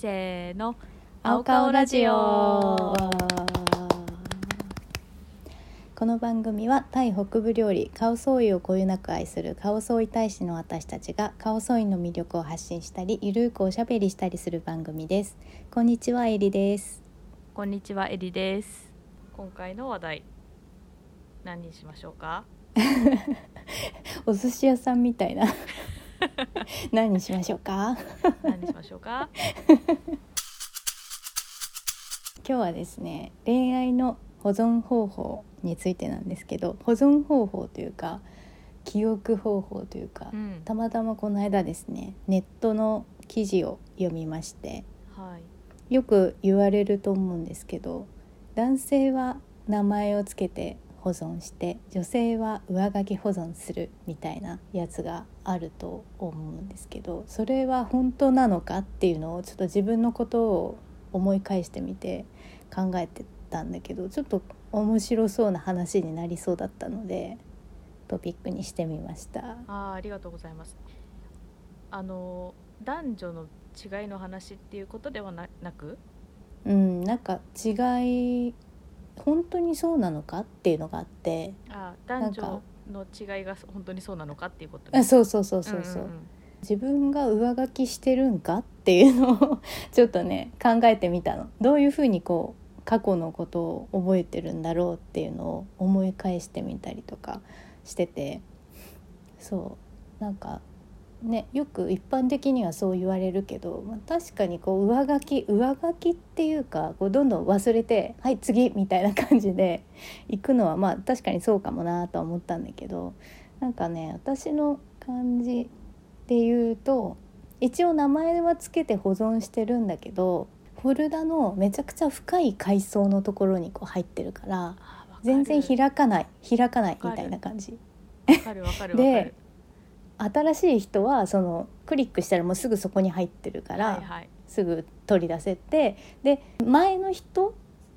せーの。青顔ラジオ。この番組はタイ北部料理カオソーイをこよなく愛するカオソーイ大使の私たちがカオソーイの魅力を発信したりゆるーくおしゃべりしたりする番組です。こんにちはエリです。こんにちはエリです。今回の話題何にしましょうか？お寿司屋さんみたいな 何にしましょうか？何にしましょうか？今日はですね恋愛の保存方法についてなんですけど保存方法というか記憶方法というか、うん。たまたまこの間ですねネットの記事を読みましてはい。よく言われると思うんですけど男性は名前をつけて保存して女性は上書き保存するみたいなやつがあると思うんですけどそれは本当なのかっていうのをちょっと自分のことを思い返してみて考えてたんだけどちょっと面白そうな話になりそうだったのでトピックにしてみました。あーありがとうございますあの男女の違いの話っていうことではななく？うん、なんか違い本当にそうなのかっていうのがあってあー男なんか女の違いが本当にそうなのかっていうことあそうそうそうそうそう,、んんん。自分が上書きしてるんかっていうのをちょっとね考えてみたの。どういうふうにこう過去のことを覚えてるんだろうっていうのを思い返してみたりとかしてて。そう。なんかねよく一般的にはそう言われるけど、まあ、確かにこう上書き上書きっていうかこうどんどん忘れて「はい次」みたいな感じで行くのはまあ確かにそうかもなとは思ったんだけどなんかね私の感じで言うと一応名前はつけて保存してるんだけどフォルダのめちゃくちゃ深い階層のところにこう入ってるから全然開かない開かないみたいな感じ。でる新しい人はそのクリックしたらもうすぐそこに入ってるから、はいはい。すぐ取り出せてで前の人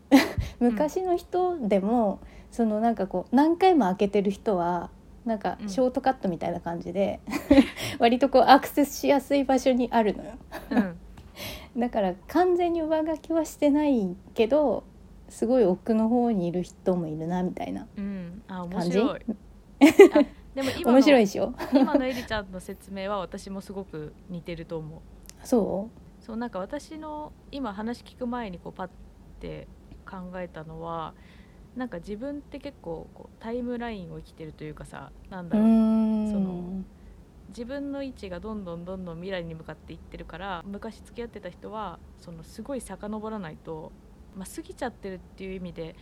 昔の人でも、そのなんかこう何回も開けてる人はなんかうん。ショートカットみたいな感じで、割とこうアクセスしやすい場所にあるのよ。うん。だから完全に上書きはしてないけどすごい奥の方にいる人もいるなみたいなうん、あ面感じ？白いあでも今の面白いでしょ？今のエリちゃんの説明は私もすごく似てると思う。そそうなんか私の今話聞く前にこうパッて考えたのはなんか自分って結構こうタイムラインを生きてるというかさなんう。うだろうその自分の位置がどんどんどんどん未来に向かっていってるから昔付き合ってた人はそのすごい遡らないと、まあ、過ぎちゃってるっていう意味で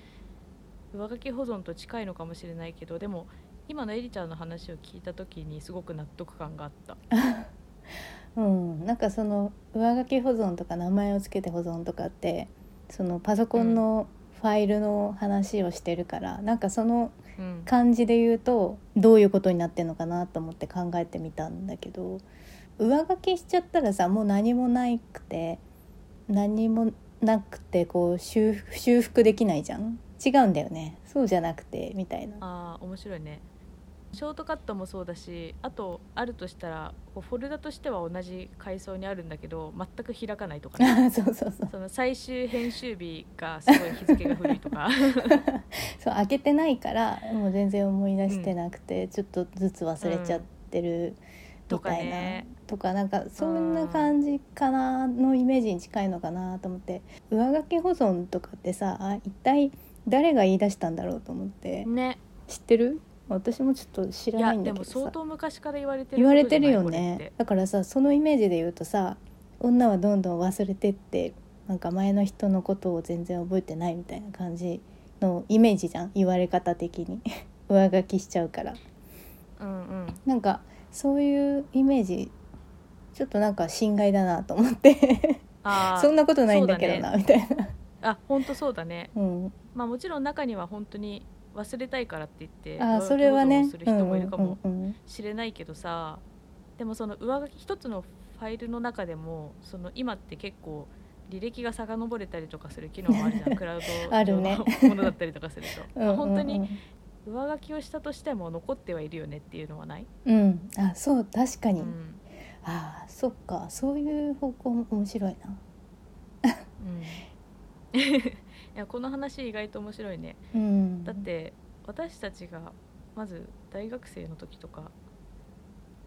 上書き保存と近いのかもしれないけどでも今のエリちゃんの話を聞いた時にすごく納得感があった。うん、なんかその上書き保存とか名前をつけて保存とかってそのパソコンのファイルの話をしてるから、なんかそのうん。感じで言うとどういうことになってんのかなと思って考えてみたんだけど上書きしちゃったらさもう何もなくて何もなくてこう修復修復できないじゃん？違うんだよね。そうじゃなくてみたいな。あー面白いねショートカットもそうだしあとあるとしたらこうフォルダとしては同じ階層にあるんだけど全く開かないとかね。そうそうそう。その最終編集日がすごい日付が古いとか。そう開けてないからもう全然思い出してなくて、ちょっとずつ忘れちゃってるみたいな、ね。とかなんかそんな感じかなのイメージに近いのかなと思って。上書き保存とかってさあ一体誰が言い出したんだろうと思って。ね。知ってる？私もちょっと知らないんだでも相けどさ当昔から言われてる言われてるよね。だからさそのイメージで言うとさ女はどんどん忘れてってなんか前の人のことを全然覚えてないみたいな感じのイメージじゃん。言われ方的に。上書きしちゃうから。うんうん。なんかそういうイメージちょっとなんか心外だなと思って。そんなことないんだけどな、みたいな、あ本当そうだね。うん、まあもちろん中には本当に忘れたいからって言ってあそれはね。する人もいるかもしれないけどさでもその上書き一つのファイルの中でもその今って結構履歴が遡れたりとかする機能もあるじゃん。クラウドのものだったりとかすると うん本当に上書きをしたとしても残ってはいるよねっていうのはない、うん。あそう確かに、うん。ああそっか。そういう方向も面白いな。うん いやこの話意外と面白いね。うん、だって私たちがまず大学生の時とか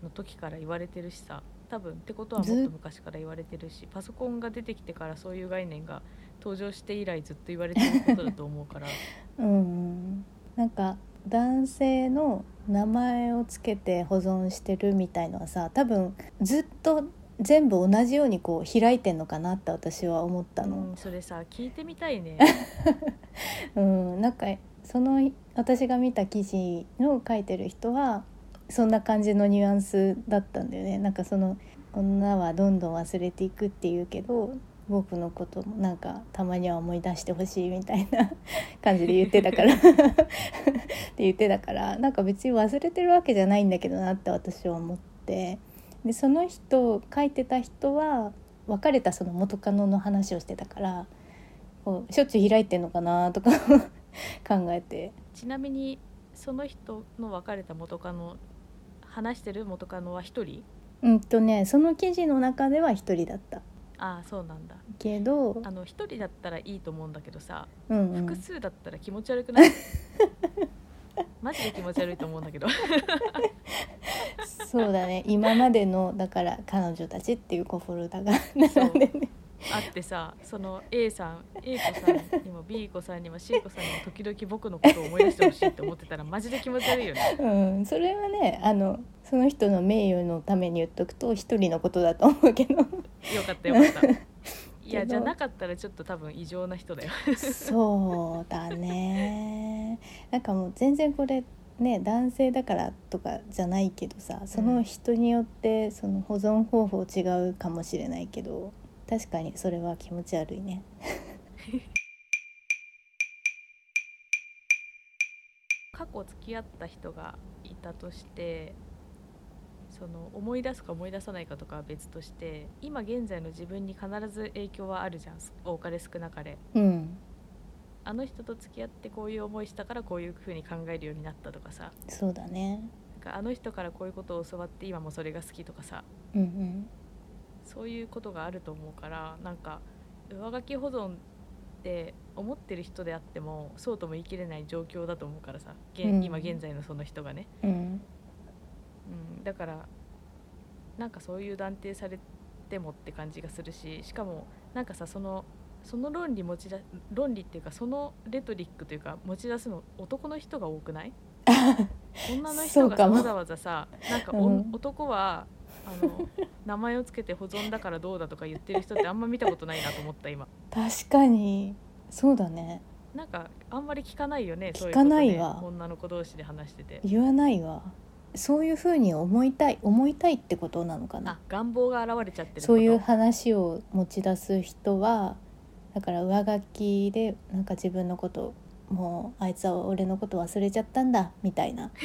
の時から言われてるしさ多分ってことはもっと昔から言われてるしパソコンが出てきてからそういう概念が登場して以来ずっと言われてることだと思うから。うん、なんか男性の名前をつけて保存してるみたいのはさ多分ずっと全部同じようにこう開いてんのかなって私は思ったうのん、それさ聞いてみたいね。うん、なんかその私が見た記事の書いてる人はそんな感じのニュアンスだったんだよね。なんかその女はどんどん忘れていくっていうけど僕のこともなんかたまには思い出してほしいみたいな 感じで言ってたから。って言ってたからなんか別に忘れてるわけじゃないんだけどなって私は思ってでその人書いてた人は別れたその元カノの話をしてたからこうしょっちゅう開いてんのかなとか 考えて。ちなみにその人の別れた元カノ話してる元カノは一人？うんとねその記事の中では一人だった。ああそうなんだ。けどあの一人だったらいいと思うんだけどさうんうん。複数だったら気持ち悪くない？マジで気持ち悪いと思うんだけど そうだね。今までのだから彼女たちっていうこうフォルダが。並んでねあってさその A さん A 子さんにも B 子さんにも C 子さんにも時々僕のことを思い出してほしいって思ってたらマジで気持ち悪いよね。うんそれはねあのその人の名誉のために言っとくと一人のことだと思うけど。よかったよかった。いやじゃなかったらちょっと多分異常な人だよ。そうだね。なんかもう全然これね男性だからとかじゃないけどさその人によってその保存方法違うかもしれないけど確かにそれは気持ち悪いね。過去付き合った人がいたとしてその思い出すか思い出さないかとかは別として今現在の自分に必ず影響はあるじゃん多かれ少なかれ。うんあの人と付き合ってこういう思いしたからこういう風に考えるようになったとかさ。そうだね。なんかあの人からこういうことを教わって今もそれが好きとかさ。うんうん。そういうことがあると思うからなんか上書き保存って思ってる人であってもそうとも言い切れない状況だと思うからさ。現うん。今現在のその人がね、うん。うん、だからなんかそういう断定されてもって感じがするししかもなんかさそのその論理持ちだ論理っていうかそのレトリックというか持ち出すの男の人が多くない？女の人がさわざわざさなんかお、うん。男はあの名前をつけて保存だからどうだとか言ってる人ってあんま見たことないなと思った今。確かに。そうだね。なんかあんまり聞かないよね聞かないわ。女の子同士で話してて。言わないわ。そういうふうに思いたい思いたいってことなのかな。あ願望が現れちゃってそういう話を持ち出す人はだから上書きでなんか自分のこともうあいつは俺のこと忘れちゃったんだみたいな。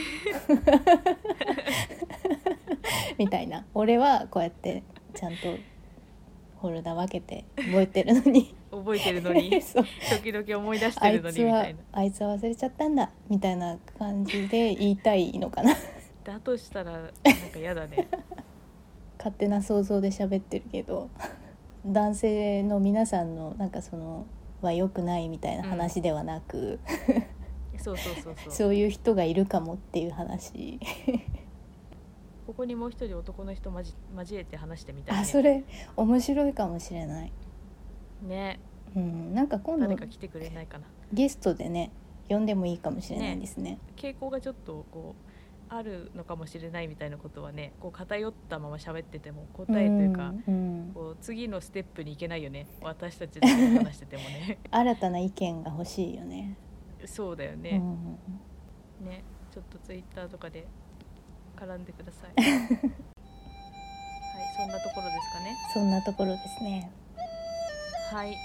みたいな。俺はこうやってちゃんとフォルダ分けて覚えてるのに。覚えてるのに。時々思い出しあてるのにみたいな。あいつは忘れちゃったんだみたいな感じで言いたいのかな。だとしたらなんか嫌だね。勝手な想像で喋ってるけど男性の皆さんのなんかそのは良くないみたいな話ではなく、そうそうそうそう。そういう人がいるかもっていう話。ここにもう一人男の人まじ交えて話してみたい、ね、あそれ面白いかもしれない、ね。うん、なんか今度誰か来てくれないかな。ゲストでね呼んでもいいかもしれないですね。傾向がちょっとこうあるのかもしれないみたいなことはねこう偏ったまま喋ってても答えというか、うんうん。こう次のステップに行けないよね。私たちだけで話しててもね。新たな意見が欲しいよね。そうだよね、うんうんねちょっとツイッターとかで絡んでください。はいそんなところですかね。そんなところですね。はい。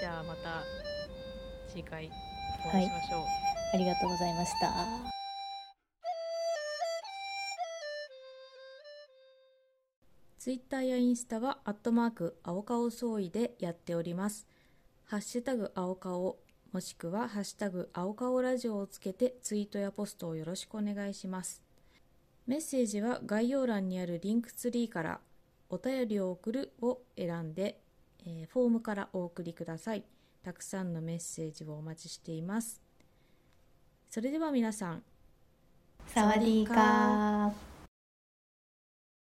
じゃあまた次回お会いしましょう、ありがとうございましたツイッターやインスタは、アットマーク、青顔総意でやっております。ハッシュタグ、青顔、もしくは、ハッシュタグ、青顔ラジオをつけて、ツイートやポストをよろしくお願いします。メッセージは概要欄にあるリンクツリーから、お便りを送るを選んで、えーフォームからお送りくださいたくさんのメッセージをお待ちしていますそれでは皆さんサワディーカー